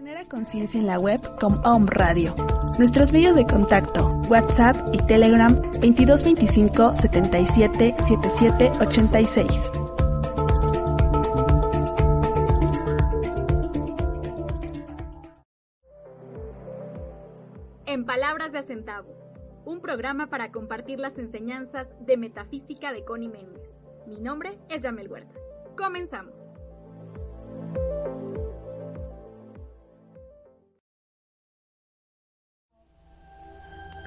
Genera conciencia en la web con Om Radio. Nuestros medios de contacto, WhatsApp y Telegram 2225 77 77 86. En Palabras de Acentavo, un programa para compartir las enseñanzas de metafísica de Connie Méndez. Mi nombre es Yamel Huerta. Comenzamos.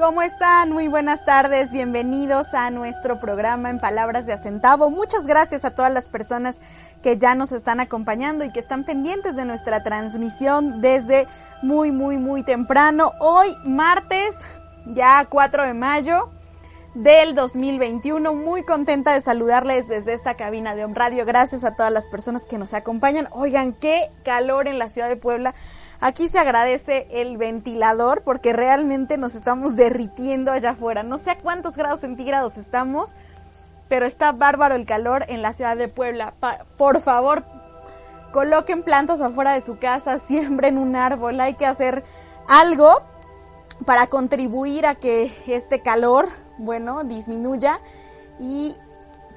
¿Cómo están? Muy buenas tardes, bienvenidos a nuestro programa en Palabras de Acentavo. Muchas gracias a todas las personas que ya nos están acompañando y que están pendientes de nuestra transmisión desde muy, muy, muy temprano. Hoy, martes, ya 4 de mayo del 2021. Muy contenta de saludarles desde esta cabina de Home Radio. Gracias a todas las personas que nos acompañan. Oigan, qué calor en la ciudad de Puebla. Aquí se agradece el ventilador porque realmente nos estamos derritiendo allá afuera. No sé a cuántos grados centígrados estamos, pero está bárbaro el calor en la ciudad de Puebla. por favor, coloquen plantas afuera de su casa, siembren un árbol. Hay que hacer algo para contribuir a que este calor, bueno, disminuya y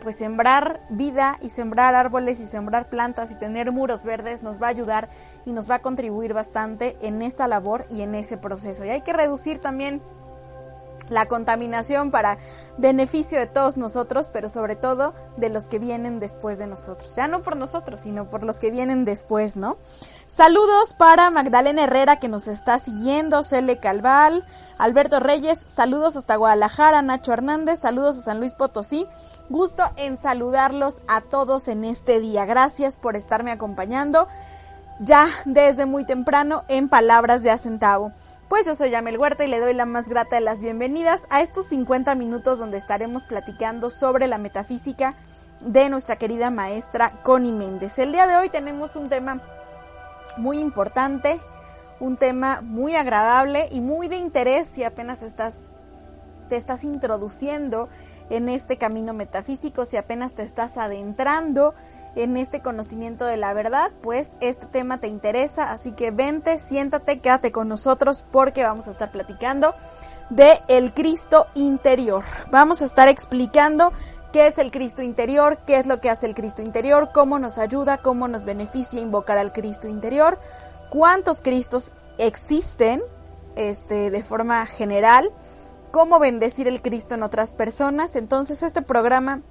pues sembrar vida y sembrar árboles y sembrar plantas y tener muros verdes nos va a ayudar y nos va a contribuir bastante en esta labor y en ese proceso. Y hay que reducir también la contaminación para beneficio de todos nosotros, pero sobre todo de los que vienen después de nosotros. Ya no por nosotros, sino por los que vienen después, ¿no? Saludos para Magdalena Herrera que nos está siguiendo, Cele Calval, Alberto Reyes, saludos hasta Guadalajara, Nacho Hernández, saludos a San Luis Potosí. Gusto en saludarlos a todos en este día. Gracias por estarme acompañando ya desde muy temprano en Palabras de Acentavo. Pues yo soy Yamel Huerta y le doy la más grata de las bienvenidas a estos 50 minutos donde estaremos platicando sobre la metafísica de nuestra querida maestra Connie Méndez. El día de hoy tenemos un tema muy importante, un tema muy agradable y muy de interés si apenas estás, te estás introduciendo en este camino metafísico, si apenas te estás adentrando en este conocimiento de la verdad, pues este tema te interesa, así que vente, siéntate, quédate con nosotros porque vamos a estar platicando de el Cristo interior. Vamos a estar explicando qué es el Cristo interior, qué es lo que hace el Cristo interior, cómo nos ayuda, cómo nos beneficia invocar al Cristo interior, cuántos Cristos existen este de forma general, cómo bendecir el Cristo en otras personas. Entonces, este programa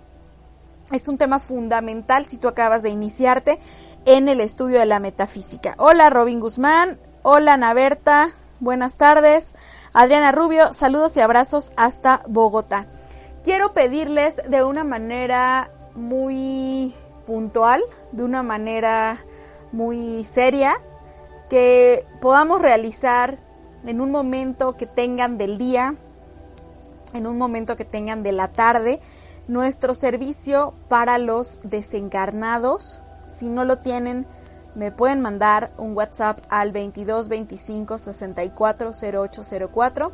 es un tema fundamental si tú acabas de iniciarte en el estudio de la metafísica. Hola Robin Guzmán, hola Ana Berta, buenas tardes. Adriana Rubio, saludos y abrazos hasta Bogotá. Quiero pedirles de una manera muy puntual, de una manera muy seria, que podamos realizar en un momento que tengan del día, en un momento que tengan de la tarde, nuestro servicio para los desencarnados. Si no lo tienen, me pueden mandar un WhatsApp al 22 25 64 0804.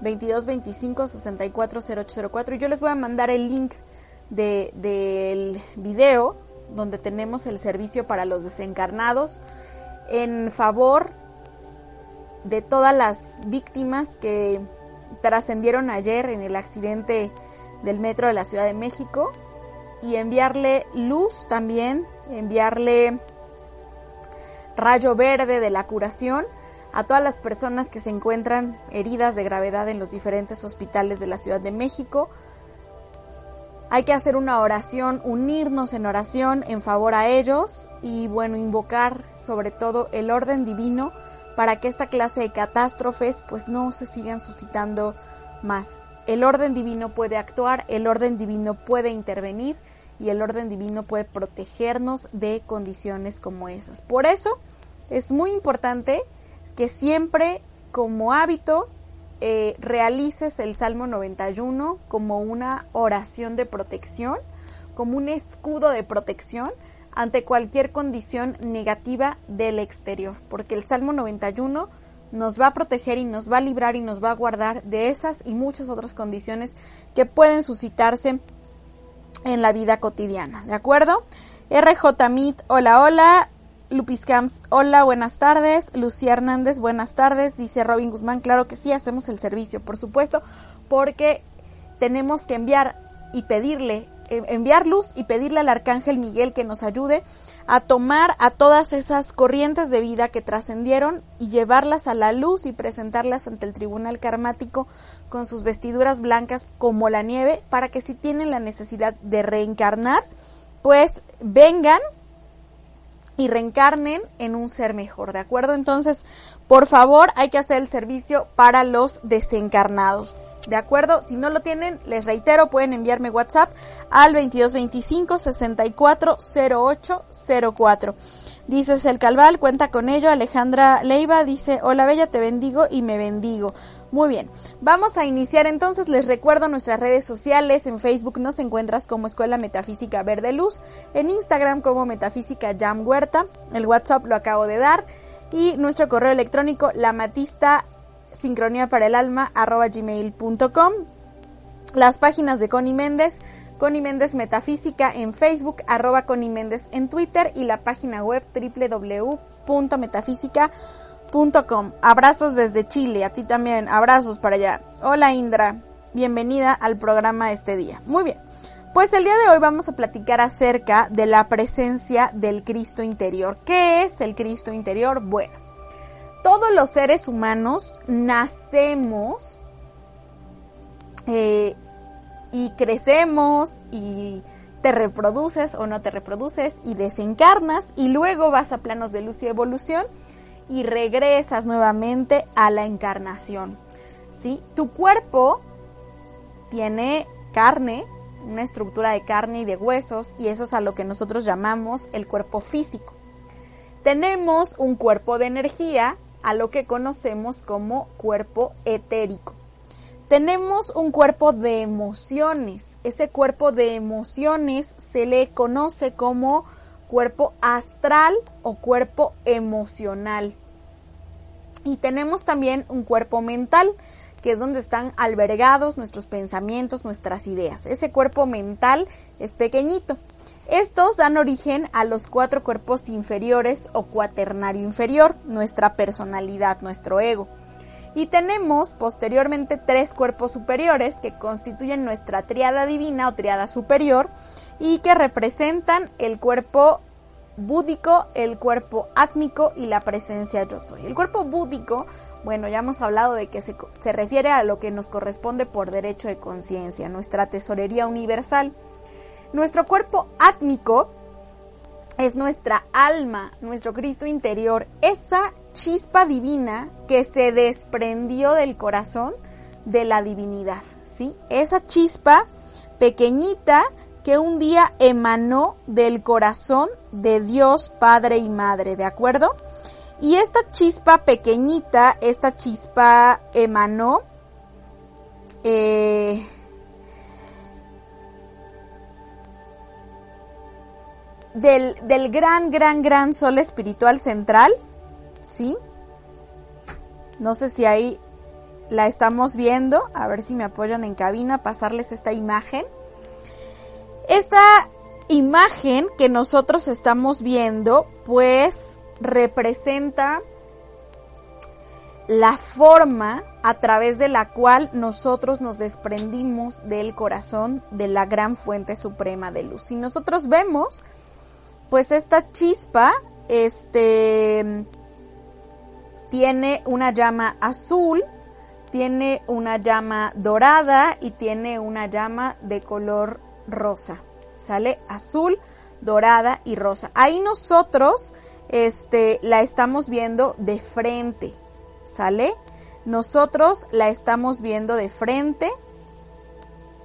22 25 64 0804. Y yo les voy a mandar el link de, del video donde tenemos el servicio para los desencarnados en favor de todas las víctimas que trascendieron ayer en el accidente del metro de la Ciudad de México y enviarle luz también, enviarle rayo verde de la curación a todas las personas que se encuentran heridas de gravedad en los diferentes hospitales de la Ciudad de México. Hay que hacer una oración, unirnos en oración en favor a ellos y bueno, invocar sobre todo el orden divino para que esta clase de catástrofes pues no se sigan suscitando más. El orden divino puede actuar, el orden divino puede intervenir y el orden divino puede protegernos de condiciones como esas. Por eso es muy importante que siempre como hábito eh, realices el Salmo 91 como una oración de protección, como un escudo de protección ante cualquier condición negativa del exterior, porque el Salmo 91 nos va a proteger y nos va a librar y nos va a guardar de esas y muchas otras condiciones que pueden suscitarse en la vida cotidiana, ¿de acuerdo? RJ Meet, hola, hola. Lupis Camps, hola, buenas tardes. Lucía Hernández, buenas tardes. Dice Robin Guzmán, claro que sí, hacemos el servicio, por supuesto, porque tenemos que enviar y pedirle, enviar luz y pedirle al Arcángel Miguel que nos ayude a tomar a todas esas corrientes de vida que trascendieron y llevarlas a la luz y presentarlas ante el tribunal karmático con sus vestiduras blancas como la nieve para que si tienen la necesidad de reencarnar, pues vengan y reencarnen en un ser mejor, ¿de acuerdo? Entonces, por favor, hay que hacer el servicio para los desencarnados. ¿De acuerdo? Si no lo tienen, les reitero, pueden enviarme WhatsApp al 2225 640804. Dices el Calval, cuenta con ello. Alejandra Leiva dice, hola Bella, te bendigo y me bendigo. Muy bien, vamos a iniciar entonces, les recuerdo nuestras redes sociales, en Facebook nos encuentras como Escuela Metafísica Verde Luz, en Instagram como Metafísica Jam Huerta, el WhatsApp lo acabo de dar, y nuestro correo electrónico lamatista sincronía para el alma gmail.com, las páginas de Connie Méndez, Connie Méndez Metafísica en Facebook, arroba Connie Méndez en Twitter y la página web www.metafísica.com Com. Abrazos desde Chile, a ti también, abrazos para allá. Hola Indra, bienvenida al programa este día. Muy bien, pues el día de hoy vamos a platicar acerca de la presencia del Cristo interior. ¿Qué es el Cristo interior? Bueno, todos los seres humanos nacemos eh, y crecemos y te reproduces o no te reproduces y desencarnas y luego vas a planos de luz y evolución y regresas nuevamente a la encarnación. ¿sí? Tu cuerpo tiene carne, una estructura de carne y de huesos, y eso es a lo que nosotros llamamos el cuerpo físico. Tenemos un cuerpo de energía, a lo que conocemos como cuerpo etérico. Tenemos un cuerpo de emociones. Ese cuerpo de emociones se le conoce como cuerpo astral o cuerpo emocional. Y tenemos también un cuerpo mental, que es donde están albergados nuestros pensamientos, nuestras ideas. Ese cuerpo mental es pequeñito. Estos dan origen a los cuatro cuerpos inferiores o cuaternario inferior, nuestra personalidad, nuestro ego. Y tenemos posteriormente tres cuerpos superiores que constituyen nuestra triada divina o triada superior y que representan el cuerpo búdico, el cuerpo átmico y la presencia yo soy. El cuerpo búdico, bueno, ya hemos hablado de que se, se refiere a lo que nos corresponde por derecho de conciencia, nuestra tesorería universal. Nuestro cuerpo átmico es nuestra alma, nuestro Cristo interior, esa chispa divina que se desprendió del corazón de la divinidad, ¿sí? Esa chispa pequeñita que un día emanó del corazón de Dios Padre y Madre, ¿de acuerdo? Y esta chispa pequeñita, esta chispa emanó eh, del, del gran, gran, gran sol espiritual central, ¿sí? No sé si ahí la estamos viendo, a ver si me apoyan en cabina, pasarles esta imagen. Esta imagen que nosotros estamos viendo, pues representa la forma a través de la cual nosotros nos desprendimos del corazón de la gran fuente suprema de luz. Si nosotros vemos, pues esta chispa, este, tiene una llama azul, tiene una llama dorada y tiene una llama de color rosa, sale azul, dorada y rosa. Ahí nosotros este la estamos viendo de frente, ¿sale? Nosotros la estamos viendo de frente,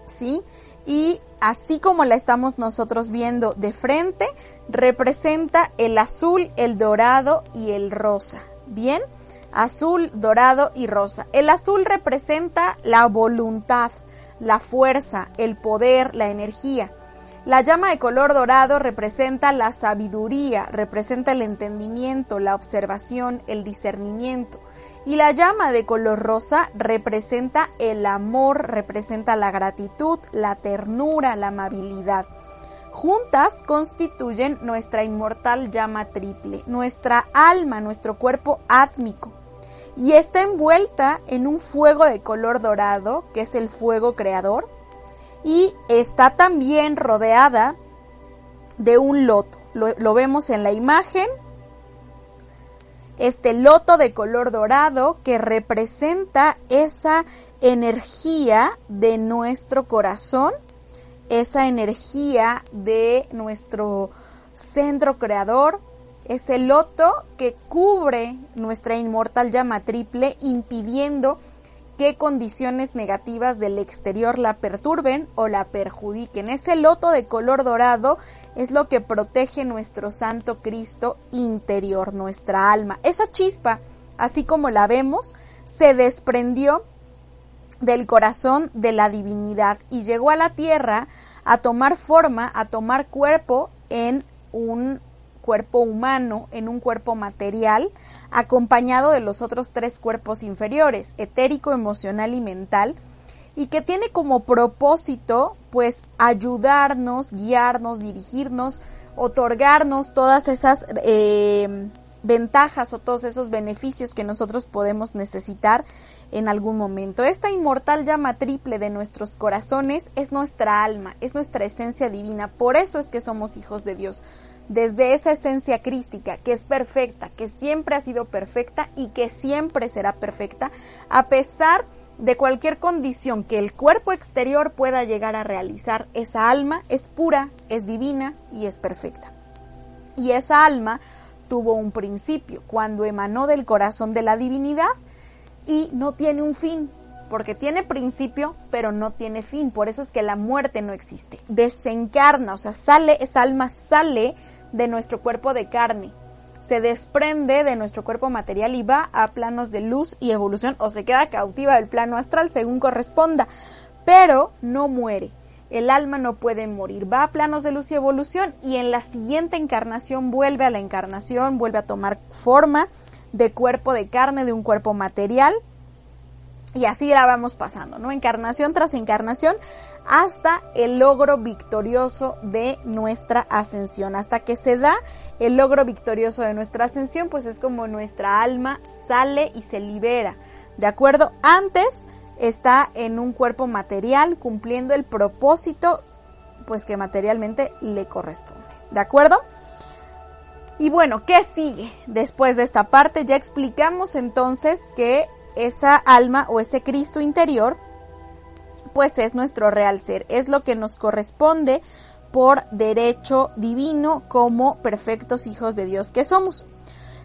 ¿sí? y así como la estamos nosotros viendo de frente, representa el azul, el dorado y el rosa. Bien, azul, dorado y rosa. El azul representa la voluntad, la fuerza, el poder, la energía. La llama de color dorado representa la sabiduría, representa el entendimiento, la observación, el discernimiento. Y la llama de color rosa representa el amor, representa la gratitud, la ternura, la amabilidad. Juntas constituyen nuestra inmortal llama triple, nuestra alma, nuestro cuerpo átmico. Y está envuelta en un fuego de color dorado, que es el fuego creador, y está también rodeada de un loto. Lo, vemos en la imagen, este loto de color dorado que representa esa energía de nuestro corazón, esa energía de nuestro centro creador, ese loto que cubre nuestra inmortal llama triple, impidiendo qué condiciones negativas del exterior la perturben o la perjudiquen. Ese loto de color dorado es lo que protege nuestro Santo Cristo interior, nuestra alma. Esa chispa, así como la vemos, se desprendió del corazón de la divinidad y llegó a la tierra a tomar forma, a tomar cuerpo en un cuerpo humano, en un cuerpo material, acompañado de los otros tres cuerpos inferiores, etérico, emocional y mental, y que tiene como propósito pues ayudarnos, guiarnos, dirigirnos, otorgarnos todas esas eh, ventajas o todos esos beneficios que nosotros podemos necesitar en algún momento. Esta inmortal llama triple de nuestros corazones es nuestra alma, es nuestra esencia divina, por eso es que somos hijos de Dios desde esa esencia crística que es perfecta, que siempre ha sido perfecta y que siempre será perfecta, a pesar de cualquier condición que el cuerpo exterior pueda llegar a realizar, esa alma es pura, es divina y es perfecta. Y esa alma tuvo un principio cuando emanó del corazón de la divinidad y no tiene un fin, porque tiene principio, pero no tiene fin. Por eso es que la muerte no existe. Desencarna, o sea, sale, esa alma sale de nuestro cuerpo de carne. Se desprende de nuestro cuerpo material y va a planos de luz y evolución o se queda cautiva del plano astral según corresponda, pero no muere. El alma no puede morir, va a planos de luz y evolución y en la siguiente encarnación vuelve a la encarnación, vuelve a tomar forma de cuerpo de carne, de un cuerpo material y así la vamos pasando, ¿no? Encarnación tras encarnación hasta el logro victorioso de nuestra ascensión. Hasta que se da el logro victorioso de nuestra ascensión, pues es como nuestra alma sale y se libera. ¿De acuerdo? Antes está en un cuerpo material cumpliendo el propósito pues que materialmente le corresponde. ¿De acuerdo? Y bueno, ¿qué sigue después de esta parte? Ya explicamos entonces que esa alma o ese Cristo interior pues es nuestro real ser, es lo que nos corresponde por derecho divino como perfectos hijos de Dios que somos.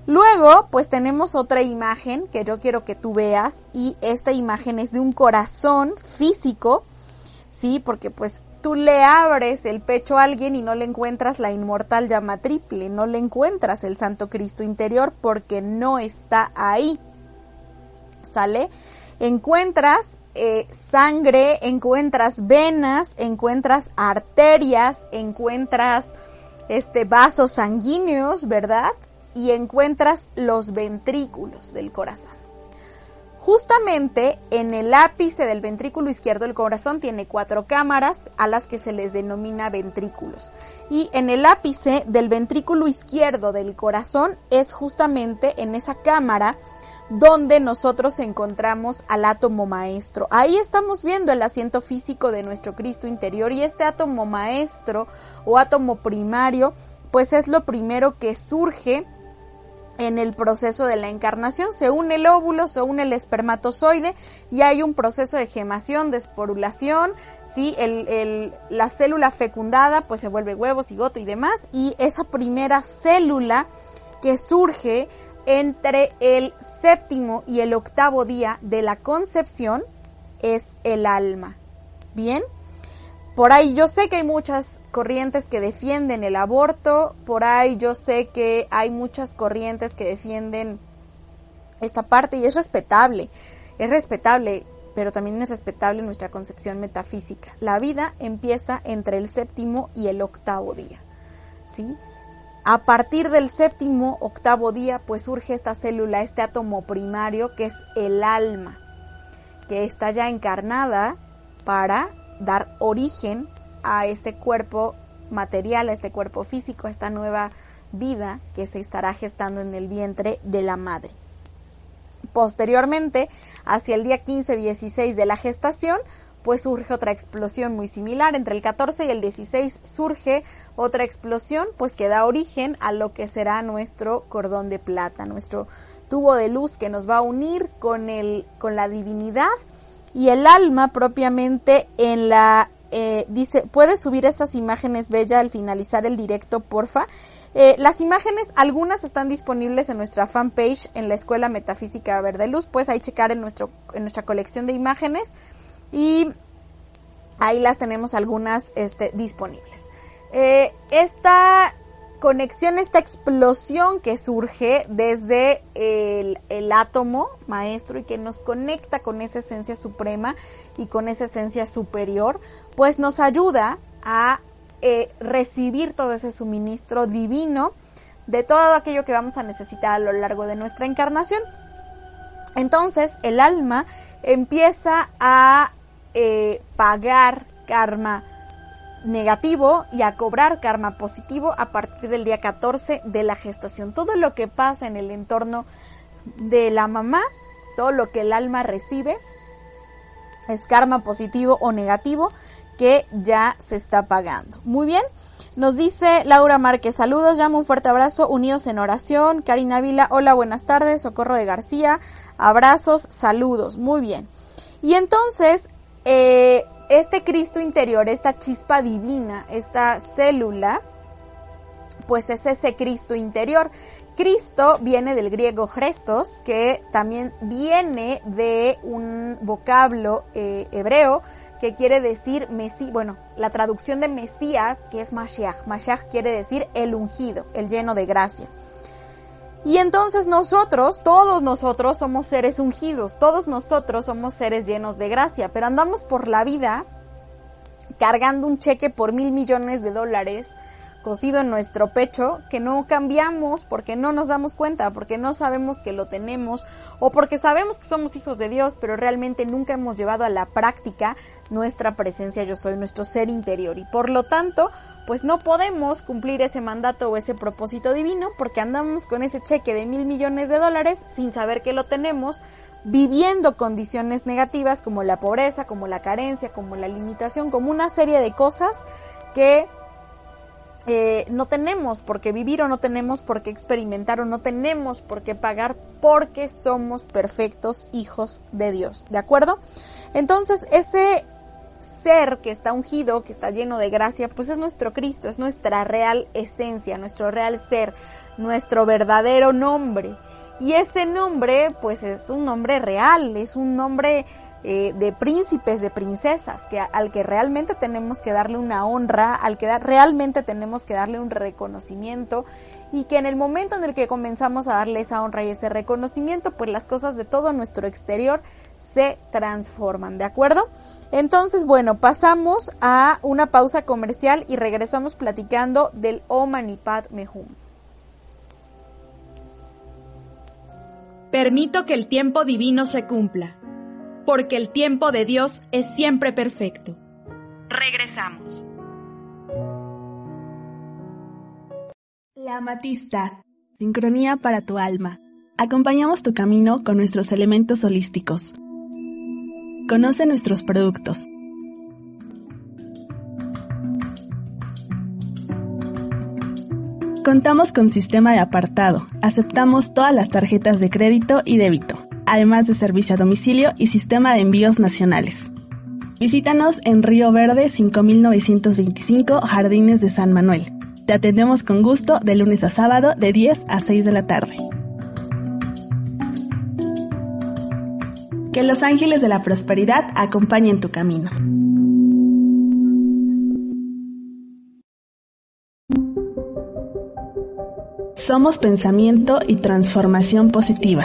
Luego, pues tenemos otra imagen que yo quiero que tú veas y esta imagen es de un corazón físico, ¿sí? Porque pues tú le abres el pecho a alguien y no le encuentras la inmortal llama triple, no le encuentras el Santo Cristo interior porque no está ahí. ¿Sale? Encuentras eh, sangre, encuentras venas, encuentras arterias, encuentras este vasos sanguíneos, ¿verdad? Y encuentras los ventrículos del corazón. Justamente en el ápice del ventrículo izquierdo el corazón tiene cuatro cámaras a las que se les denomina ventrículos. Y en el ápice del ventrículo izquierdo del corazón es justamente en esa cámara donde nosotros encontramos al átomo maestro. Ahí estamos viendo el asiento físico de nuestro Cristo interior y este átomo maestro o átomo primario pues es lo primero que surge en el proceso de la encarnación. Se une el óvulo, se une el espermatozoide y hay un proceso de gemación, de esporulación, ¿sí? El, la célula fecundada pues se vuelve huevo, cigoto y demás y esa primera célula que surge entre el séptimo y el octavo día de la concepción es el alma. Bien, por ahí yo sé que hay muchas corrientes que defienden el aborto, por ahí yo sé que hay muchas corrientes que defienden esta parte y es respetable, es respetable, pero también es respetable nuestra concepción metafísica. La vida empieza entre el séptimo y el octavo día, ¿sí? A partir del séptimo, octavo día, pues surge esta célula, este átomo primario que es el alma, que está ya encarnada para dar origen a este cuerpo material, a este cuerpo físico, a esta nueva vida que se estará gestando en el vientre de la madre. Posteriormente, hacia el día 15-16 de la gestación, pues surge otra explosión muy similar. Entre el 14 y el 16 surge otra explosión, pues que da origen a lo que será nuestro cordón de plata, nuestro tubo de luz que nos va a unir con el, con la divinidad y el alma propiamente en la eh, dice puedes subir estas imágenes bella al finalizar el directo porfa eh, las imágenes algunas están disponibles en nuestra fanpage en la escuela metafísica verde luz. Puedes ahí checar en nuestro en nuestra colección de imágenes y ahí las tenemos algunas este, disponibles eh, esta conexión, esta explosión que surge desde el, átomo maestro y que nos conecta con esa esencia suprema y con esa esencia superior, pues nos ayuda a eh, recibir todo ese suministro divino de todo aquello que vamos a necesitar a lo largo de nuestra encarnación. Entonces el alma empieza a eh, pagar karma negativo y a cobrar karma positivo a partir del día 14 de la gestación. Todo lo que pasa en el entorno de la mamá, todo lo que el alma recibe, es karma positivo o negativo que ya se está pagando. Muy bien. Nos dice Laura Márquez, saludos, llamo un fuerte abrazo, unidos en oración. Karina Vila, hola, buenas tardes. Socorro de García, abrazos, saludos. Muy bien. Y entonces, eh, este Cristo interior, esta chispa divina, esta célula, pues es ese Cristo interior. Cristo viene del griego Christos, que también viene de un vocablo eh, hebreo que quiere decir Mesías, bueno, la traducción de Mesías, que es Mashiach. Mashiach quiere decir el ungido, el lleno de gracia. Y entonces nosotros, todos nosotros somos seres ungidos, todos nosotros somos seres llenos de gracia, pero andamos por la vida cargando un cheque por mil millones de dólares cosido en nuestro pecho que no cambiamos porque no nos damos cuenta, porque no sabemos que lo tenemos o porque sabemos que somos hijos de Dios, pero realmente nunca hemos llevado a la práctica nuestra presencia yo soy, nuestro ser interior. Y por lo tanto pues no podemos cumplir ese mandato o ese propósito divino porque andamos con ese cheque de mil millones de dólares sin saber que lo tenemos, viviendo condiciones negativas como la pobreza, como la carencia, como la limitación, como una serie de cosas que eh, no tenemos por qué vivir o no tenemos por qué experimentar o no tenemos por qué pagar porque somos perfectos hijos de Dios, ¿de acuerdo? Entonces ese ser que está ungido, que está lleno de gracia, pues es nuestro Cristo, es nuestra real esencia, nuestro real ser, nuestro verdadero nombre. Y ese nombre, pues es un nombre real, es un nombre eh, de príncipes, de princesas, que al que realmente tenemos que darle una honra, al que realmente tenemos que darle un reconocimiento y que en el momento en el que comenzamos a darle esa honra y ese reconocimiento, pues las cosas de todo nuestro exterior se transforman, ¿de acuerdo? Entonces, bueno, pasamos a una pausa comercial y regresamos platicando del Omanipat Mehum. Permito que el tiempo divino se cumpla, porque el tiempo de Dios es siempre perfecto. Regresamos. La amatista, sincronía para tu alma. Acompañamos tu camino con nuestros elementos holísticos. Conoce nuestros productos. Contamos con sistema de apartado. Aceptamos todas las tarjetas de crédito y débito, además de servicio a domicilio y sistema de envíos nacionales. Visítanos en Río Verde 5925 Jardines de San Manuel. Te atendemos con gusto de lunes a sábado de 10 a 6 de la tarde. Que los ángeles de la prosperidad acompañen tu camino. Somos pensamiento y transformación positiva.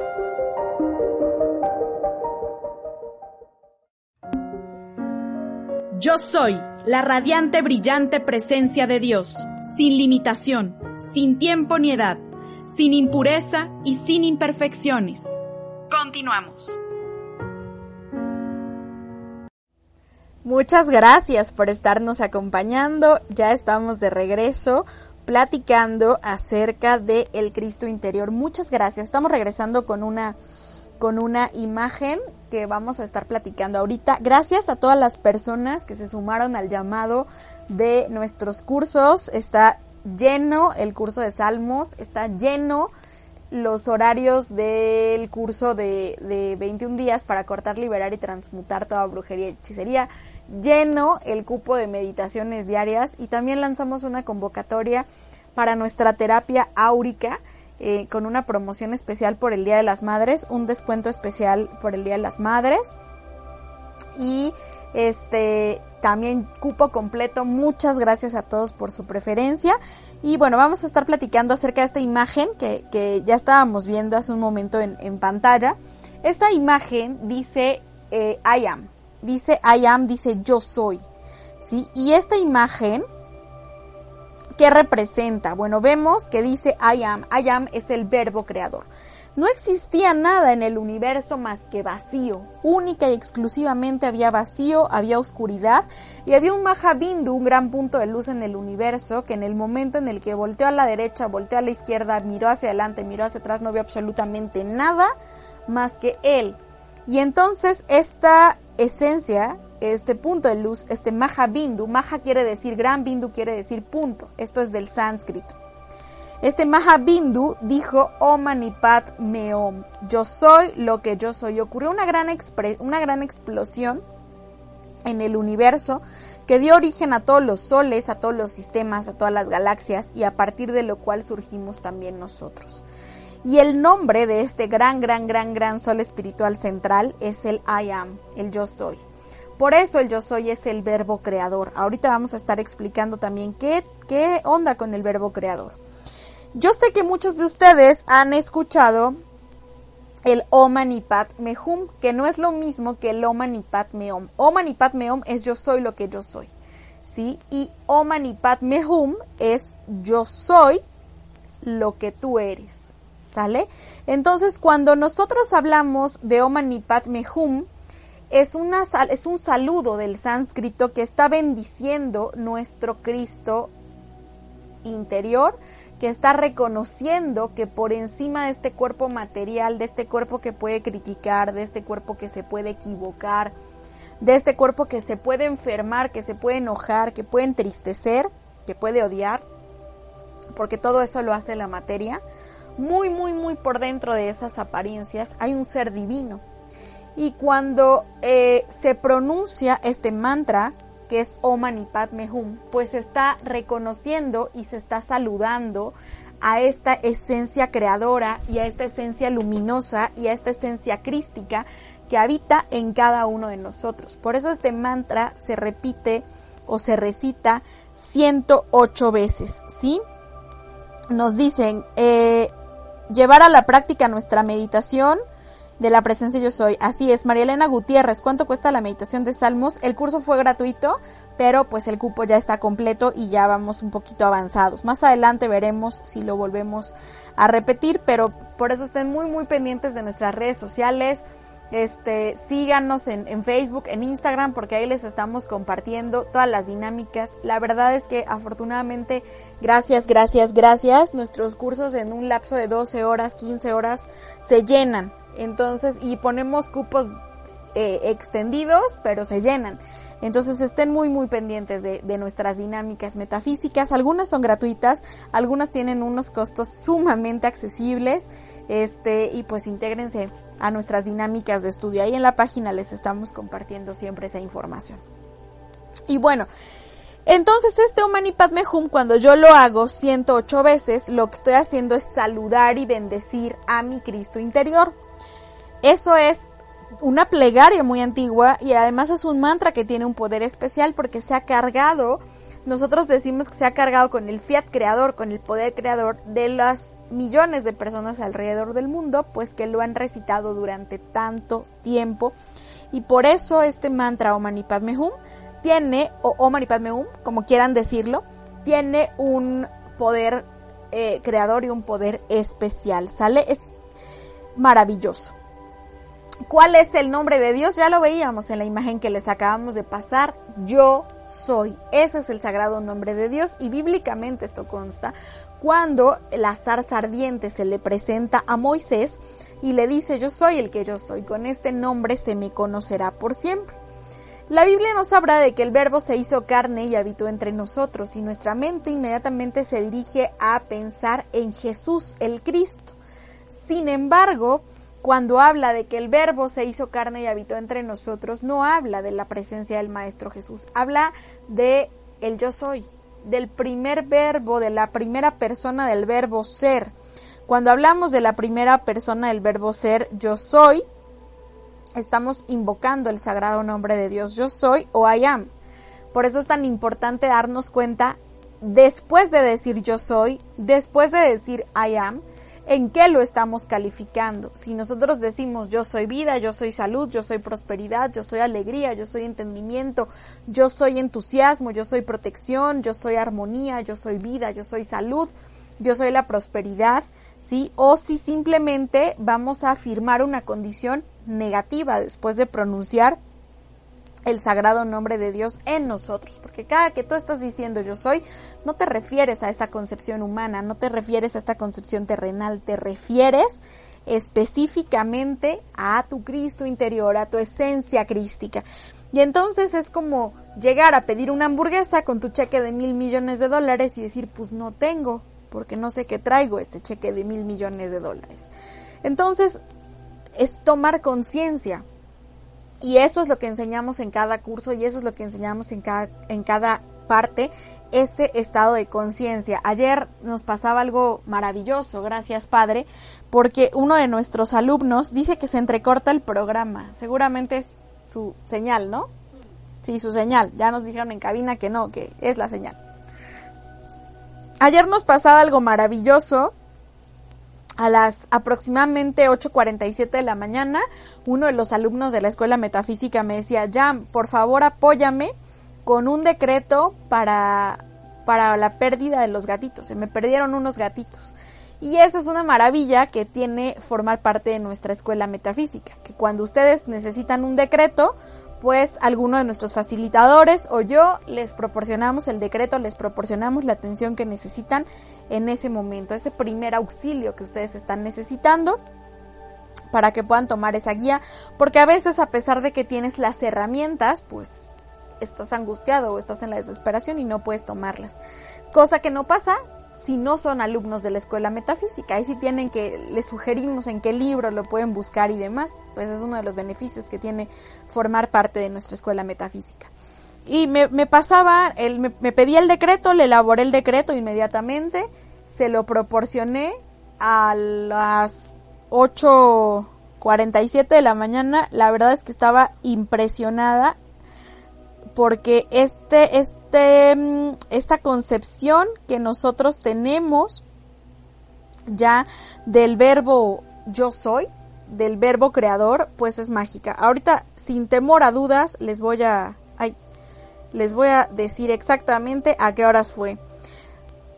Yo soy la radiante, brillante presencia de Dios, sin limitación, sin tiempo ni edad, sin impureza y sin imperfecciones. Continuamos. Muchas gracias por estarnos acompañando. Ya estamos de regreso platicando acerca de el Cristo interior. Muchas gracias. Estamos regresando con una con una imagen que vamos a estar platicando ahorita. Gracias a todas las personas que se sumaron al llamado de nuestros cursos. Está lleno el curso de Salmos, está lleno los horarios del curso de, de 21 días para cortar, liberar y transmutar toda brujería y hechicería. Lleno el cupo de meditaciones diarias y también lanzamos una convocatoria para nuestra terapia áurica eh, con una promoción especial por el Día de las Madres, un descuento especial por el Día de las Madres y este también cupo completo. Muchas gracias a todos por su preferencia. Y bueno, vamos a estar platicando acerca de esta imagen que, que ya estábamos viendo hace un momento en, en pantalla. Esta imagen dice eh, I am. Dice I am, dice yo soy. ¿Sí? Y esta imagen ¿Qué representa? Bueno, vemos que dice I am. I am es el verbo creador. No existía nada en el universo más que vacío. Única y exclusivamente había vacío, había oscuridad y había un Mahabindu, un gran punto de luz en el universo, que en el momento en el que volteó a la derecha, volteó a la izquierda, miró hacia adelante, miró hacia atrás, no vio absolutamente nada más que él. Y entonces esta esencia este punto de luz, este Maha Bindu, Maha quiere decir gran, Bindu quiere decir punto. Esto es del sánscrito. Este Maha Bindu dijo Omanipat Meom, yo soy lo que yo soy. Ocurrió una gran, una gran explosión en el universo que dio origen a todos los soles, a todos los sistemas, a todas las galaxias y a partir de lo cual surgimos también nosotros. Y el nombre de este gran, gran, gran, gran sol espiritual central es el I am, el yo soy. Por eso el yo soy es el verbo creador. Ahorita vamos a estar explicando también qué, qué onda con el verbo creador. Yo sé que muchos de ustedes han escuchado el Omanipat Mehum, que no es lo mismo que el Omanipat Meom. Omanipat Meom es yo soy lo que yo soy. ¿Sí? Y Omanipat Mehum es yo soy lo que tú eres. ¿Sale? Entonces, cuando nosotros hablamos de Omanipat Mehum, es, es un saludo del sánscrito que está bendiciendo nuestro Cristo interior, que está reconociendo que por encima de este cuerpo material, de este cuerpo que puede criticar, de este cuerpo que se puede equivocar, de este cuerpo que se puede enfermar, que se puede enojar, que puede entristecer, que puede odiar, porque todo eso lo hace la materia, muy, muy, muy por dentro de esas apariencias hay un ser divino y cuando eh, se pronuncia este mantra, que es Om Mani Padme Hum, pues se está reconociendo y se está saludando a esta esencia creadora y a esta esencia luminosa y a esta esencia crística que habita en cada uno de nosotros. Por eso este mantra se repite o se recita 108 veces, ¿sí? Nos dicen, eh, llevar a la práctica nuestra meditación, de la presencia yo soy. Así es, María Elena Gutiérrez, ¿cuánto cuesta la meditación de Salmos? El curso fue gratuito, pero pues el cupo ya está completo y ya vamos un poquito avanzados. Más adelante veremos si lo volvemos a repetir, pero por eso estén muy muy pendientes de nuestras redes sociales. Este, síganos en, en Facebook, en Instagram, porque ahí les estamos compartiendo todas las dinámicas. La verdad es que afortunadamente, gracias, gracias, gracias, nuestros cursos en un lapso de 12 horas, 15 horas se llenan entonces, y ponemos cupos eh, extendidos, pero se llenan. Entonces estén muy muy pendientes de, de, nuestras dinámicas metafísicas. Algunas son gratuitas, algunas tienen unos costos sumamente accesibles. Este, y pues intégrense a nuestras dinámicas de estudio. Ahí en la página les estamos compartiendo siempre esa información. Y bueno, entonces este Omani Padme Hum, cuando yo lo hago 108 veces, lo que estoy haciendo es saludar y bendecir a mi Cristo interior. Eso es una plegaria muy antigua y además es un mantra que tiene un poder especial porque se ha cargado, nosotros decimos que se ha cargado con el fiat creador, con el poder creador de las millones de personas alrededor del mundo, pues que lo han recitado durante tanto tiempo. Y por eso este mantra Om tiene, o Om Mani Padme Hum, como quieran decirlo, tiene un poder eh, creador y un poder especial, ¿sale? Es maravilloso. ¿Cuál es el nombre de Dios? Ya lo veíamos en la imagen que les acabamos de pasar. Yo soy. Ese es el sagrado nombre de Dios y bíblicamente esto consta cuando la zarza ardiente se le presenta a Moisés y le dice yo soy el que yo soy. Con este nombre se me conocerá por siempre. La Biblia nos habla de que el verbo se hizo carne y habitó entre nosotros y nuestra mente inmediatamente se dirige a pensar en Jesús el Cristo. Sin embargo, cuando habla de que el verbo se hizo carne y habitó entre nosotros, no habla de la presencia del Maestro Jesús, habla de el yo soy, del primer verbo, de la primera persona del verbo ser. Cuando hablamos de la primera persona del verbo ser, yo soy, estamos invocando el sagrado nombre de Dios, yo soy o I am. Por eso es tan importante darnos cuenta, después de decir yo soy, después de decir I am, en qué lo estamos calificando. Si nosotros decimos yo soy vida, yo soy salud, yo soy prosperidad, yo soy alegría, yo soy entendimiento, yo soy entusiasmo, yo soy protección, yo soy armonía, yo soy vida, yo soy salud, yo soy la prosperidad, ¿sí? O si simplemente vamos a afirmar una condición negativa después de pronunciar el sagrado nombre de Dios en nosotros, porque cada que tú estás diciendo yo soy, no te refieres a esa concepción humana, no te refieres a esta concepción terrenal, te refieres específicamente a tu Cristo interior, a tu esencia crística. Y entonces es como llegar a pedir una hamburguesa con tu cheque de mil millones de dólares y decir, pues no tengo, porque no sé qué traigo ese cheque de mil millones de dólares. Entonces, es tomar conciencia, y eso es lo que enseñamos en cada curso y eso es lo que enseñamos en cada, en cada parte, ese estado de conciencia. Ayer nos pasaba algo maravilloso, gracias Padre, porque uno de nuestros alumnos dice que se entrecorta el programa. Seguramente es su señal, ¿no? Sí, su señal. Ya nos dijeron en cabina que no, que es la señal. Ayer nos pasaba algo maravilloso a las aproximadamente 8.47 de la mañana, uno de los alumnos de la escuela metafísica me decía, Jam, por favor apóyame con un decreto para, para la pérdida de los gatitos. Se me perdieron unos gatitos. Y esa es una maravilla que tiene formar parte de nuestra escuela metafísica, que cuando ustedes necesitan un decreto, pues alguno de nuestros facilitadores o yo les proporcionamos el decreto, les proporcionamos la atención que necesitan en ese momento, ese primer auxilio que ustedes están necesitando para que puedan tomar esa guía, porque a veces a pesar de que tienes las herramientas, pues estás angustiado o estás en la desesperación y no puedes tomarlas. Cosa que no pasa si no son alumnos de la escuela metafísica. Ahí sí tienen que, les sugerimos en qué libro lo pueden buscar y demás, pues es uno de los beneficios que tiene formar parte de nuestra escuela metafísica. Y me, pasaba, el, me, me pedía el decreto, le elaboré el decreto inmediatamente, se lo proporcioné a las 8.47 de la mañana. La verdad es que estaba impresionada porque este, este este, mm, esta concepción que nosotros tenemos ya del verbo yo soy, del verbo creador, pues es mágica. Ahorita, sin temor a dudas, les voy a, les voy a decir exactamente a qué horas fue.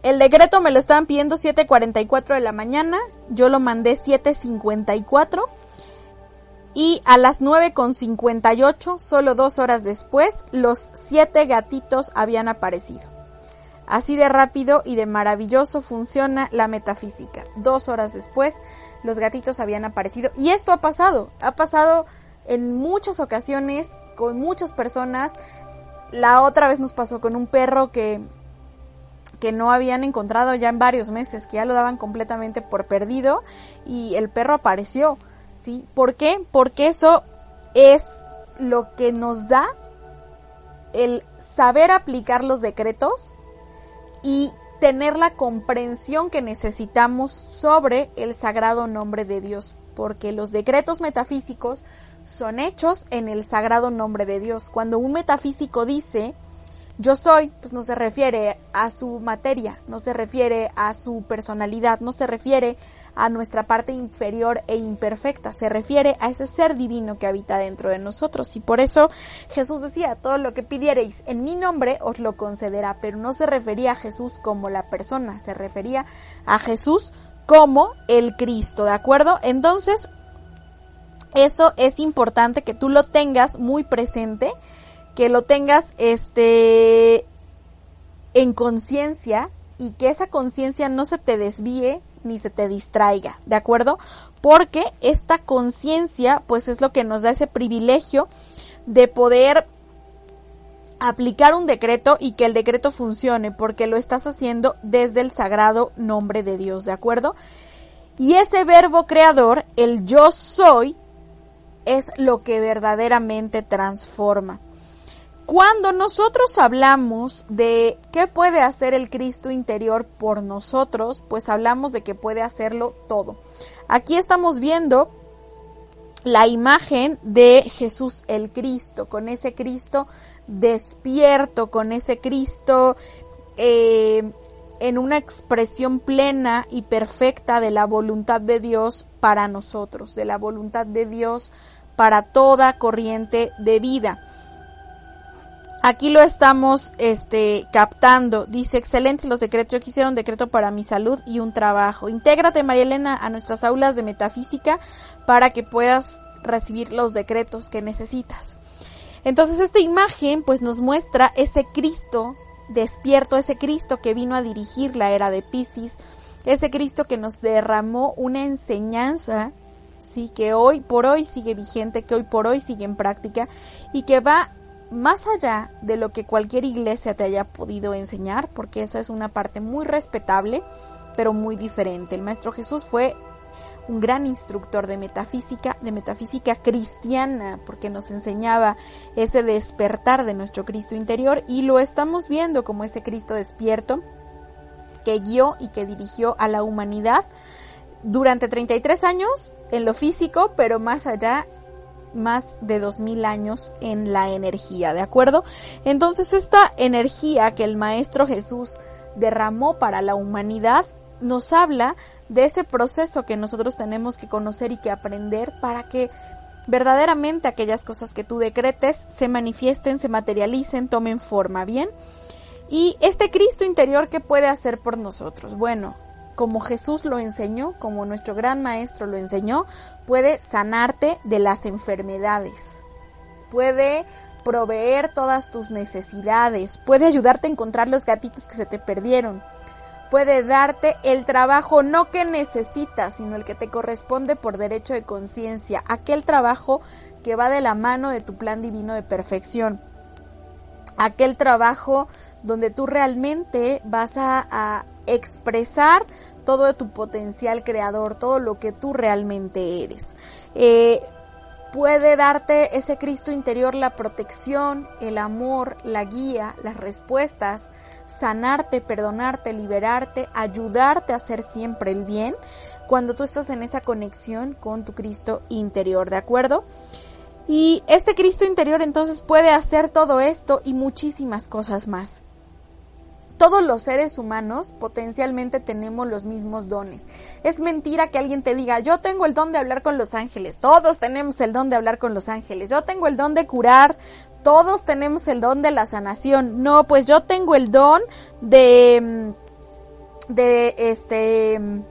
El decreto me lo estaban pidiendo 7.44 de la mañana, yo lo mandé 7.54 y a las 9.58, solo dos horas después, los siete gatitos habían aparecido. Así de rápido y de maravilloso funciona la metafísica. Dos horas después, los gatitos habían aparecido. Y esto ha pasado, ha pasado en muchas ocasiones, con muchas personas. La otra vez nos pasó con un perro que, que no habían encontrado ya en varios meses, que ya lo daban completamente por perdido y el perro apareció ¿Sí? ¿Por qué? Porque eso es lo que nos da el saber aplicar los decretos y tener la comprensión que necesitamos sobre el sagrado nombre de Dios, porque los decretos metafísicos son hechos en el sagrado nombre de Dios. Cuando un metafísico dice yo soy, pues no se refiere a su materia, no se refiere a su personalidad, no se refiere a nuestra parte inferior e imperfecta, se refiere a ese ser divino que habita dentro de nosotros. Y por eso Jesús decía, todo lo que pidiereis en mi nombre os lo concederá, pero no se refería a Jesús como la persona, se refería a Jesús como el Cristo, ¿de acuerdo? Entonces, eso es importante que tú lo tengas muy presente, que lo tengas este en conciencia y que esa conciencia no se te desvíe ni se te distraiga, ¿de acuerdo? Porque esta conciencia pues es lo que nos da ese privilegio de poder aplicar un decreto y que el decreto funcione porque lo estás haciendo desde el sagrado nombre de Dios, ¿de acuerdo? Y ese verbo creador, el yo soy, es lo que verdaderamente transforma. Cuando nosotros hablamos de qué puede hacer el Cristo interior por nosotros, pues hablamos de que puede hacerlo todo. Aquí estamos viendo la imagen de Jesús el Cristo, con ese Cristo despierto, con ese Cristo eh, en una expresión plena y perfecta de la voluntad de Dios para nosotros, de la voluntad de Dios para toda corriente de vida. Aquí lo estamos este, captando. Dice, excelentes los decretos. Yo quisiera un decreto para mi salud y un trabajo. Intégrate, María Elena, a nuestras aulas de metafísica para que puedas recibir los decretos que necesitas. Entonces, esta imagen pues nos muestra ese Cristo despierto, ese Cristo que vino a dirigir la era de Pisces, ese Cristo que nos derramó una enseñanza sí, que hoy por hoy sigue vigente, que hoy por hoy sigue en práctica y que va más allá de lo que cualquier iglesia te haya podido enseñar, porque esa es una parte muy respetable, pero muy diferente. El Maestro Jesús fue un gran instructor de metafísica, de metafísica cristiana, porque nos enseñaba ese despertar de nuestro Cristo interior y lo estamos viendo como ese Cristo despierto que guió y que dirigió a la humanidad durante 33 años en lo físico, pero más allá más de 2000 años en la energía, ¿de acuerdo? Entonces esta energía que el Maestro Jesús derramó para la humanidad nos habla de ese proceso que nosotros tenemos que conocer y que aprender para que verdaderamente aquellas cosas que tú decretes se manifiesten, se materialicen, tomen forma, ¿bien? Y este Cristo interior, ¿qué puede hacer por nosotros? Bueno, como Jesús lo enseñó, como nuestro gran maestro lo enseñó, puede sanarte de las enfermedades, puede proveer todas tus necesidades, puede ayudarte a encontrar los gatitos que se te perdieron, puede darte el trabajo no que necesitas, sino el que te corresponde por derecho de conciencia, aquel trabajo que va de la mano de tu plan divino de perfección, aquel trabajo donde tú realmente vas a, a expresar todo tu potencial creador, todo lo que tú realmente eres. Eh, puede darte ese Cristo interior la protección, el amor, la guía, las respuestas, sanarte, perdonarte, liberarte, ayudarte a hacer siempre el bien cuando tú estás en esa conexión con tu Cristo interior, ¿de acuerdo? Y este Cristo interior entonces puede hacer todo esto y muchísimas cosas más todos los seres humanos potencialmente tenemos los mismos dones. Es mentira que alguien te diga, yo tengo el don de hablar con los ángeles, todos tenemos el don de hablar con los ángeles, yo tengo el don de curar, todos tenemos el don de la sanación. No, pues yo tengo el don de, mm, de, este, mm,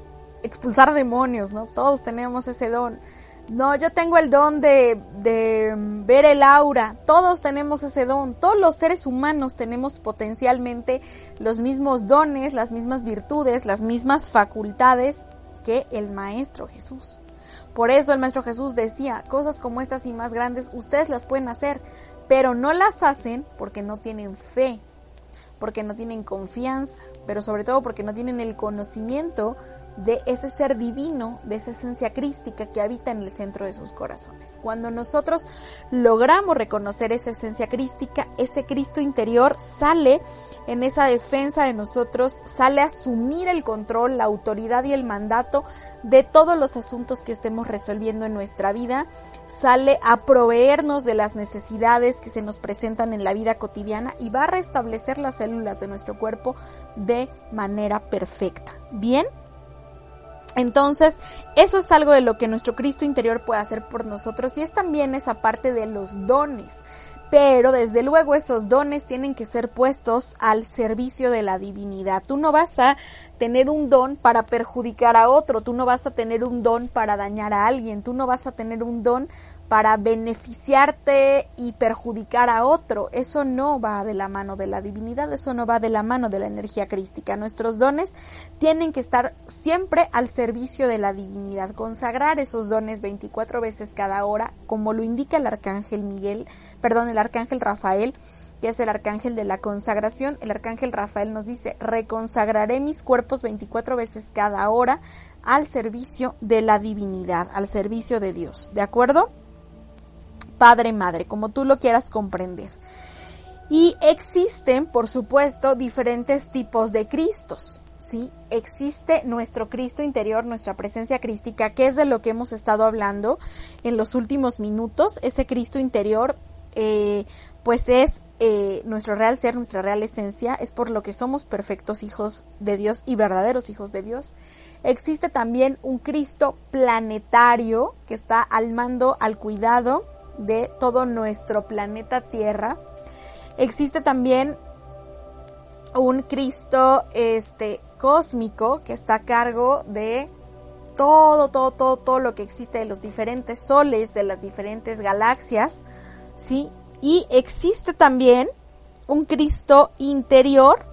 expulsar demonios, ¿no? Todos tenemos ese don. No, yo tengo el don de, ver el aura. Todos tenemos ese don. Todos los seres humanos tenemos potencialmente los mismos dones, las mismas virtudes, las mismas facultades que el Maestro Jesús. Por eso el Maestro Jesús decía, cosas como estas y más grandes, ustedes las pueden hacer, pero no las hacen porque no tienen fe, porque no tienen confianza, pero sobre todo porque no tienen el conocimiento de ese ser divino, de esa esencia crística que habita en el centro de sus corazones. Cuando nosotros logramos reconocer esa esencia crística, ese Cristo interior sale en esa defensa de nosotros, sale a asumir el control, la autoridad y el mandato de todos los asuntos que estemos resolviendo en nuestra vida, sale a proveernos de las necesidades que se nos presentan en la vida cotidiana y va a restablecer las células de nuestro cuerpo de manera perfecta. Bien, entonces, eso es algo de lo que nuestro Cristo interior puede hacer por nosotros y es también esa parte de los dones. Pero desde luego esos dones tienen que ser puestos al servicio de la divinidad. Tú no vas a tener un don para perjudicar a otro, tú no vas a tener un don para dañar a alguien, tú no vas a tener un don para beneficiarte y perjudicar a otro. Eso no va de la mano de la divinidad, eso no va de la mano de la energía crística. Nuestros dones tienen que estar siempre al servicio de la divinidad, consagrar esos dones 24 veces cada hora, como lo indica el arcángel Miguel, perdón, el arcángel Rafael que es el arcángel de la consagración. El arcángel Rafael nos dice, reconsagraré mis cuerpos 24 veces cada hora al servicio de la divinidad, al servicio de Dios. ¿De acuerdo? Padre, madre, como tú lo quieras comprender. Y existen, por supuesto, diferentes tipos de Cristos. ¿sí? Existe nuestro Cristo interior, nuestra presencia crística, que es de lo que hemos estado hablando en los últimos minutos. Ese Cristo interior, eh, pues es eh, nuestro real ser, nuestra real esencia, es por lo que somos perfectos hijos de Dios y verdaderos hijos de Dios. Existe también un Cristo planetario que está al mando, al cuidado de todo nuestro planeta Tierra. Existe también un Cristo este cósmico que está a cargo de todo, todo, todo, todo lo que existe de los diferentes soles, de las diferentes galaxias, ¿sí? Y existe también un Cristo interior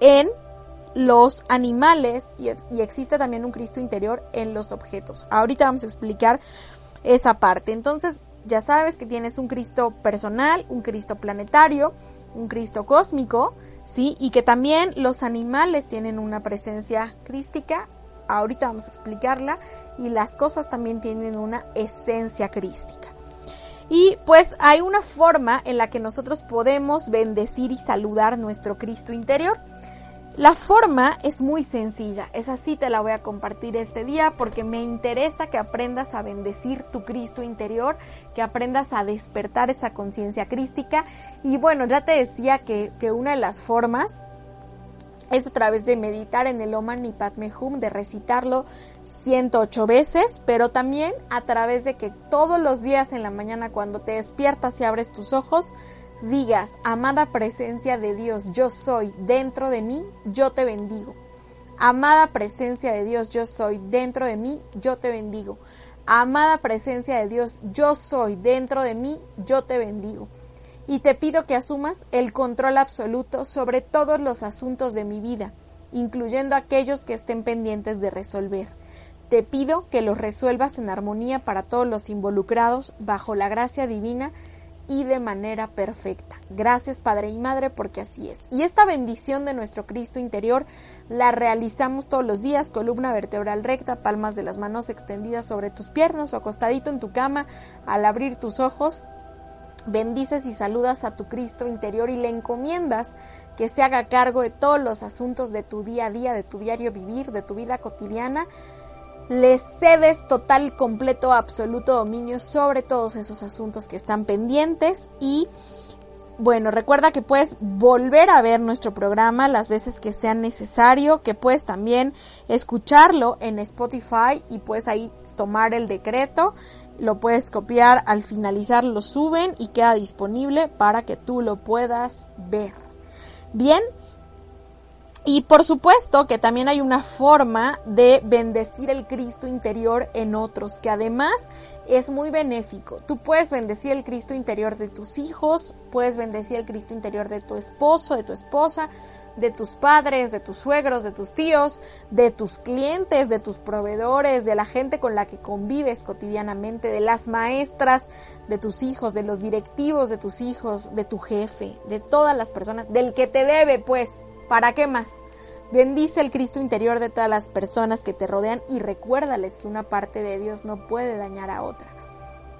en los animales y, y, existe también un Cristo interior en los objetos. Ahorita vamos a explicar esa parte. Entonces, ya sabes que tienes un Cristo personal, un Cristo planetario, un Cristo cósmico, ¿sí? Y que también los animales tienen una presencia crística. Ahorita vamos a explicarla. Y las cosas también tienen una esencia crística. Y pues hay una forma en la que nosotros podemos bendecir y saludar nuestro Cristo interior. La forma es muy sencilla, esa sí te la voy a compartir este día porque me interesa que aprendas a bendecir tu Cristo interior, que aprendas a despertar esa conciencia crística. Y bueno, ya te decía que, que, una de las formas es a través de meditar en el Oman y Padme Hum, de recitarlo 108 veces, pero también a través de que todos los días en la mañana cuando te despiertas y abres tus ojos, digas, amada presencia de Dios, yo soy dentro de mí, yo te bendigo. Amada presencia de Dios, yo soy dentro de mí, yo te bendigo. Amada presencia de Dios, yo soy dentro de mí, yo te bendigo. Y te pido que asumas el control absoluto sobre todos los asuntos de mi vida, incluyendo aquellos que estén pendientes de resolver. Te pido que los resuelvas en armonía para todos los involucrados bajo la gracia divina y de manera perfecta. Gracias Padre y Madre porque así es. Y esta bendición de nuestro Cristo interior la realizamos todos los días, columna vertebral recta, palmas de las manos extendidas sobre tus piernas o acostadito en tu cama al abrir tus ojos. Bendices y saludas a tu Cristo interior y le encomiendas que se haga cargo de todos los asuntos de tu día a día, de tu diario vivir, de tu vida cotidiana le cedes total, completo, absoluto dominio sobre todos esos asuntos que están pendientes y bueno, recuerda que puedes volver a ver nuestro programa las veces que sea necesario, que puedes también escucharlo en Spotify y puedes ahí tomar el decreto, lo puedes copiar, al finalizar lo suben y queda disponible para que tú lo puedas ver. Bien, y por supuesto que también hay una forma de bendecir el Cristo interior en otros, que además es muy benéfico. Tú puedes bendecir el Cristo interior de tus hijos, puedes bendecir el Cristo interior de tu esposo, de tu esposa, de tus padres, de tus suegros, de tus tíos, de tus clientes, de tus proveedores, de la gente con la que convives cotidianamente, de las maestras de tus hijos, de los directivos de tus hijos, de tu jefe, de todas las personas, del que te debe, pues, ¿Para qué más? Bendice el Cristo interior de todas las personas que te rodean y recuérdales que una parte de Dios no puede dañar a otra.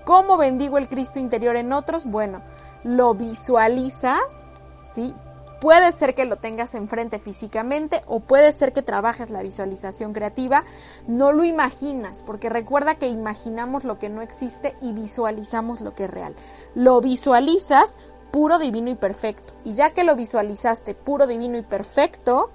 ¿Cómo bendigo el Cristo interior en otros? Bueno, lo visualizas, ¿sí? Puede ser que lo tengas enfrente físicamente o puede ser que trabajes la visualización creativa. No lo imaginas, porque recuerda que imaginamos lo que no existe y visualizamos lo que es real. Lo visualizas puro, divino y perfecto. Y ya que lo visualizaste puro, divino y perfecto,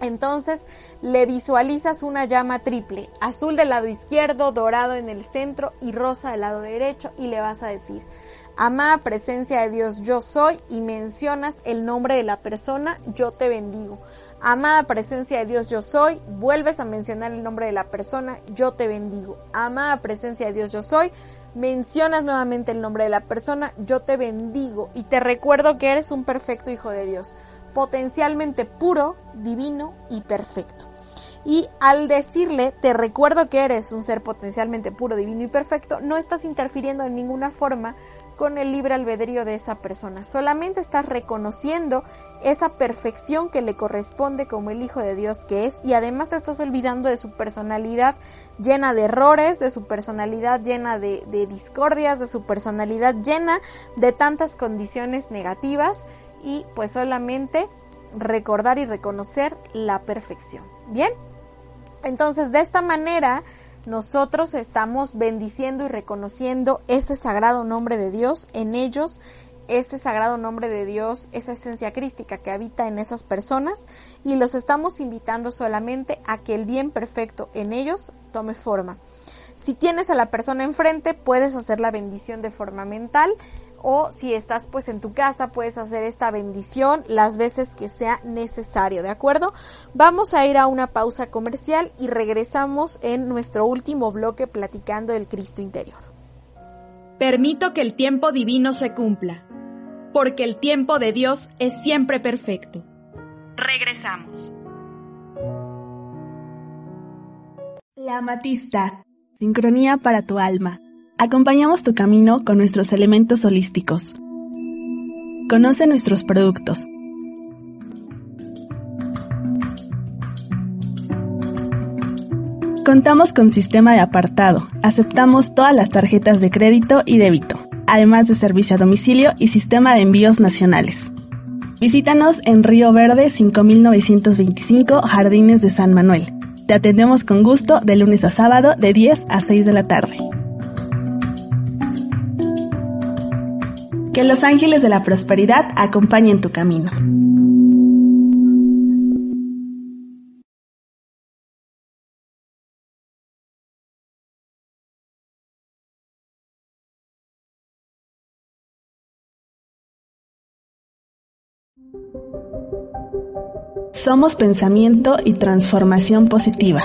entonces le visualizas una llama triple, azul del lado izquierdo, dorado en el centro y rosa del lado derecho y le vas a decir, amada presencia de Dios, yo soy y mencionas el nombre de la persona, yo te bendigo. Amada presencia de Dios, yo soy, vuelves a mencionar el nombre de la persona, yo te bendigo. Amada presencia de Dios, yo soy, mencionas nuevamente el nombre de la persona, yo te bendigo y te recuerdo que eres un perfecto hijo de Dios potencialmente puro, divino y perfecto. Y al decirle, te recuerdo que eres un ser potencialmente puro, divino y perfecto, no estás interfiriendo en ninguna forma con el libre albedrío de esa persona. Solamente estás reconociendo esa perfección que le corresponde como el Hijo de Dios que es y además te estás olvidando de su personalidad llena de errores, de su personalidad llena de, de discordias, de su personalidad llena de tantas condiciones negativas y pues solamente recordar y reconocer la perfección. Bien, entonces de esta manera nosotros estamos bendiciendo y reconociendo ese sagrado nombre de Dios en ellos, ese sagrado nombre de Dios, esa esencia crística que habita en esas personas y los estamos invitando solamente a que el bien perfecto en ellos tome forma. Si tienes a la persona enfrente, puedes hacer la bendición de forma mental o si estás pues en tu casa puedes hacer esta bendición las veces que sea necesario, ¿de acuerdo? Vamos a ir a una pausa comercial y regresamos en nuestro último bloque platicando del Cristo interior. Permito que el tiempo divino se cumpla, porque el tiempo de Dios es siempre perfecto. Regresamos. La amatista, sincronía para tu alma. Acompañamos tu camino con nuestros elementos holísticos. Conoce nuestros productos. Contamos con sistema de apartado. Aceptamos todas las tarjetas de crédito y débito, además de servicio a domicilio y sistema de envíos nacionales. Visítanos en Río Verde 5925 Jardines de San Manuel. Te atendemos con gusto de lunes a sábado de 10 a 6 de la tarde. Que los ángeles de la prosperidad acompañen tu camino. Somos pensamiento y transformación positiva.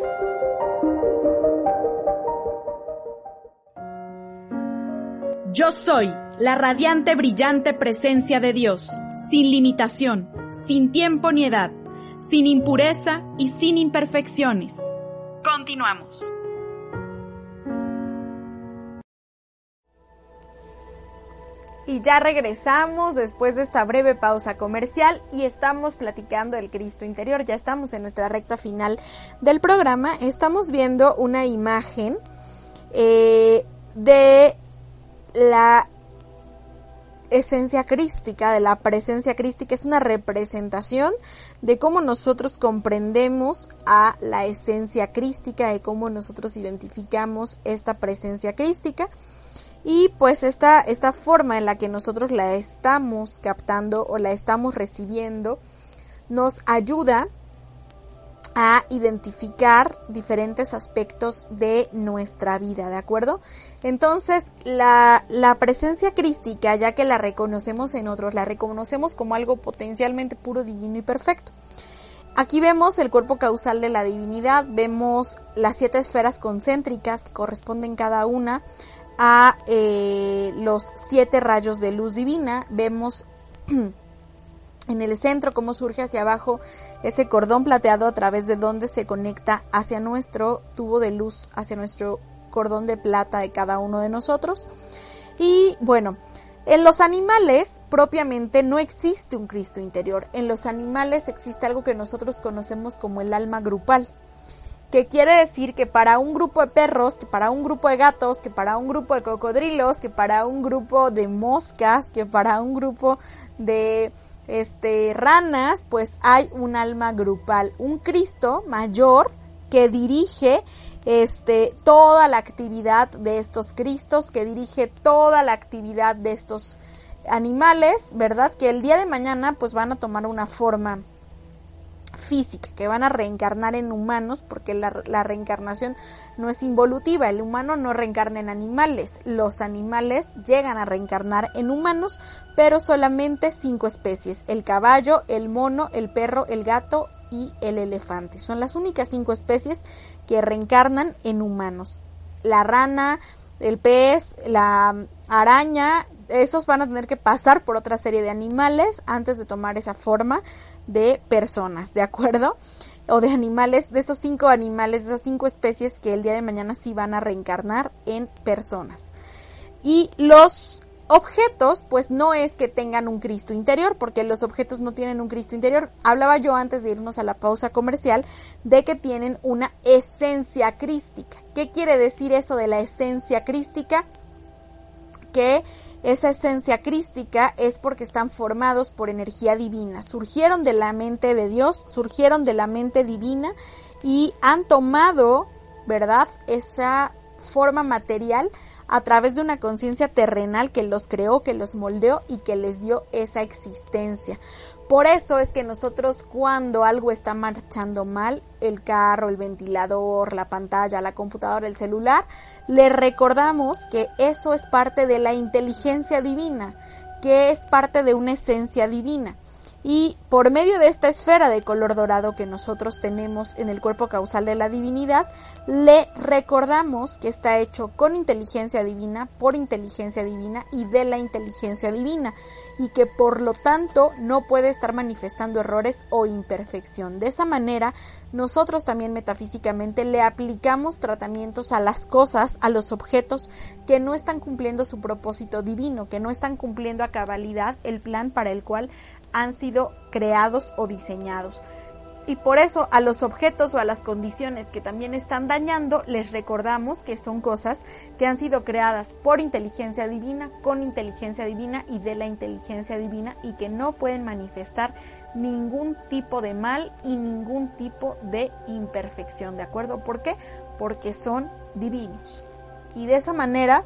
Yo soy la radiante, brillante presencia de Dios, sin limitación, sin tiempo ni edad, sin impureza y sin imperfecciones. Continuamos. Y ya regresamos después de esta breve pausa comercial y estamos platicando del Cristo interior. Ya estamos en nuestra recta final del programa. Estamos viendo una imagen eh, de la esencia crística, de la presencia crística, es una representación de cómo nosotros comprendemos a la esencia crística, de cómo nosotros identificamos esta presencia crística. Y pues esta, esta forma en la que nosotros la estamos captando o la estamos recibiendo nos ayuda a identificar diferentes aspectos de nuestra vida, ¿de acuerdo? Entonces, la, la presencia crística, ya que la reconocemos en otros, la reconocemos como algo potencialmente puro, divino y perfecto. Aquí vemos el cuerpo causal de la divinidad, vemos las siete esferas concéntricas que corresponden cada una a eh, los siete rayos de luz divina, vemos en el centro cómo surge hacia abajo ese cordón plateado a través de donde se conecta hacia nuestro tubo de luz, hacia nuestro cordón de plata de cada uno de nosotros. Y bueno, en los animales propiamente no existe un Cristo interior. En los animales existe algo que nosotros conocemos como el alma grupal, que quiere decir que para un grupo de perros, que para un grupo de gatos, que para un grupo de cocodrilos, que para un grupo de moscas, que para un grupo de este ranas, pues hay un alma grupal, un Cristo mayor que dirige este, toda la actividad de estos Cristos, que dirige toda la actividad de estos animales, ¿verdad? Que el día de mañana pues van a tomar una forma física, que van a reencarnar en humanos, porque la, la, reencarnación no es involutiva, el humano no reencarna en animales, los animales llegan a reencarnar en humanos, pero solamente cinco especies, el caballo, el mono, el perro, el gato y el elefante. Son las únicas cinco especies que reencarnan en humanos. La rana, el pez, la araña, esos van a tener que pasar por otra serie de animales antes de tomar esa forma de personas, ¿de acuerdo? O de animales, de esos cinco animales, de esas cinco especies que el día de mañana sí van a reencarnar en personas. Y los objetos, pues no es que tengan un Cristo interior, porque los objetos no tienen un Cristo interior. Hablaba yo antes de irnos a la pausa comercial de que tienen una esencia crística. ¿Qué quiere decir eso de la esencia crística? Que esa esencia crística es porque están formados por energía divina. Surgieron de la mente de Dios, surgieron de la mente divina y han tomado, ¿verdad? Esa forma material a través de una conciencia terrenal que los creó, que los moldeó y que les dio esa existencia. Por eso es que nosotros cuando algo está marchando mal, el carro, el ventilador, la pantalla, la computadora, el celular, le recordamos que eso es parte de la inteligencia divina, que es parte de una esencia divina. Y por medio de esta esfera de color dorado que nosotros tenemos en el cuerpo causal de la divinidad, le recordamos que está hecho con inteligencia divina, por inteligencia divina y de la inteligencia divina y que por lo tanto no puede estar manifestando errores o imperfección. De esa manera, nosotros también metafísicamente le aplicamos tratamientos a las cosas, a los objetos que no están cumpliendo su propósito divino, que no están cumpliendo a cabalidad el plan para el cual han sido creados o diseñados. Y por eso a los objetos o a las condiciones que también están dañando, les recordamos que son cosas que han sido creadas por inteligencia divina, con inteligencia divina y de la inteligencia divina y que no pueden manifestar ningún tipo de mal y ningún tipo de imperfección, ¿de acuerdo? ¿Por qué? Porque son divinos. Y de esa manera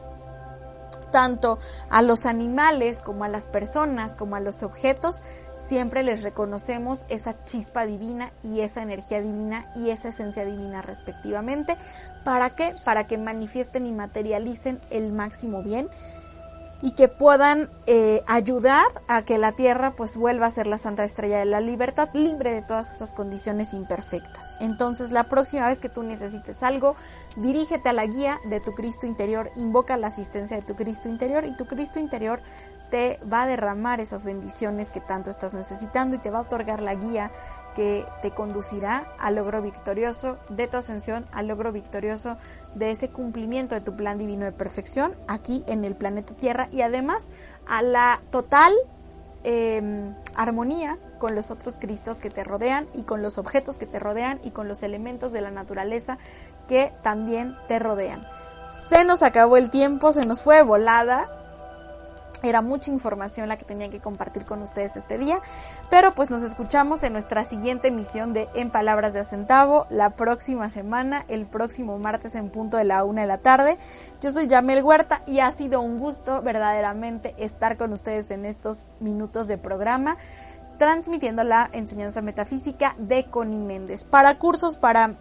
tanto a los animales como a las personas, como a los objetos, siempre les reconocemos esa chispa divina y esa energía divina y esa esencia divina respectivamente. ¿Para qué? Para que manifiesten y materialicen el máximo bien y que puedan eh, ayudar a que la Tierra pues vuelva a ser la Santa Estrella de la Libertad libre de todas esas condiciones imperfectas. Entonces la próxima vez que tú necesites algo, dirígete a la guía de tu Cristo interior, invoca la asistencia de tu Cristo interior y tu Cristo interior te va a derramar esas bendiciones que tanto estás necesitando y te va a otorgar la guía que te conducirá al logro victorioso de tu ascensión, al logro victorioso de ese cumplimiento de tu plan divino de perfección aquí en el planeta Tierra y además a la total em, armonía con los otros Cristos que te rodean y con los objetos que te rodean y con los elementos de la naturaleza que también te rodean. Se nos acabó el tiempo, se nos fue volada, era mucha información la que tenía que compartir con ustedes este día, pero pues nos escuchamos en nuestra siguiente emisión de En Palabras de Acentavo la próxima semana, el próximo martes en punto de la una de la tarde. Yo soy Yamel Huerta y ha sido un gusto verdaderamente estar con ustedes en estos minutos de programa transmitiendo la enseñanza metafísica de Connie Méndez. Para cursos, para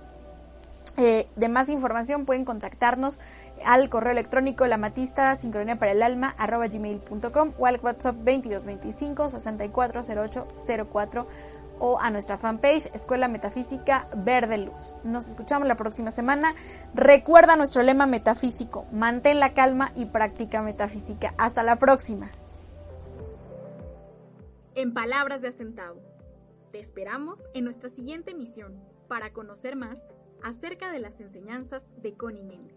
eh, de más información pueden contactarnos al correo electrónico lamatista sincronía para el alma arroba gmail.com o al WhatsApp 2225 6408 04 o a nuestra fanpage Escuela Metafísica Verde Luz. Nos escuchamos la próxima semana. Recuerda nuestro lema metafísico, mantén la calma y práctica metafísica. Hasta la próxima. En palabras de Acentavo, te esperamos en nuestra siguiente emisión para conocer más acerca de las enseñanzas de Connie Méndez.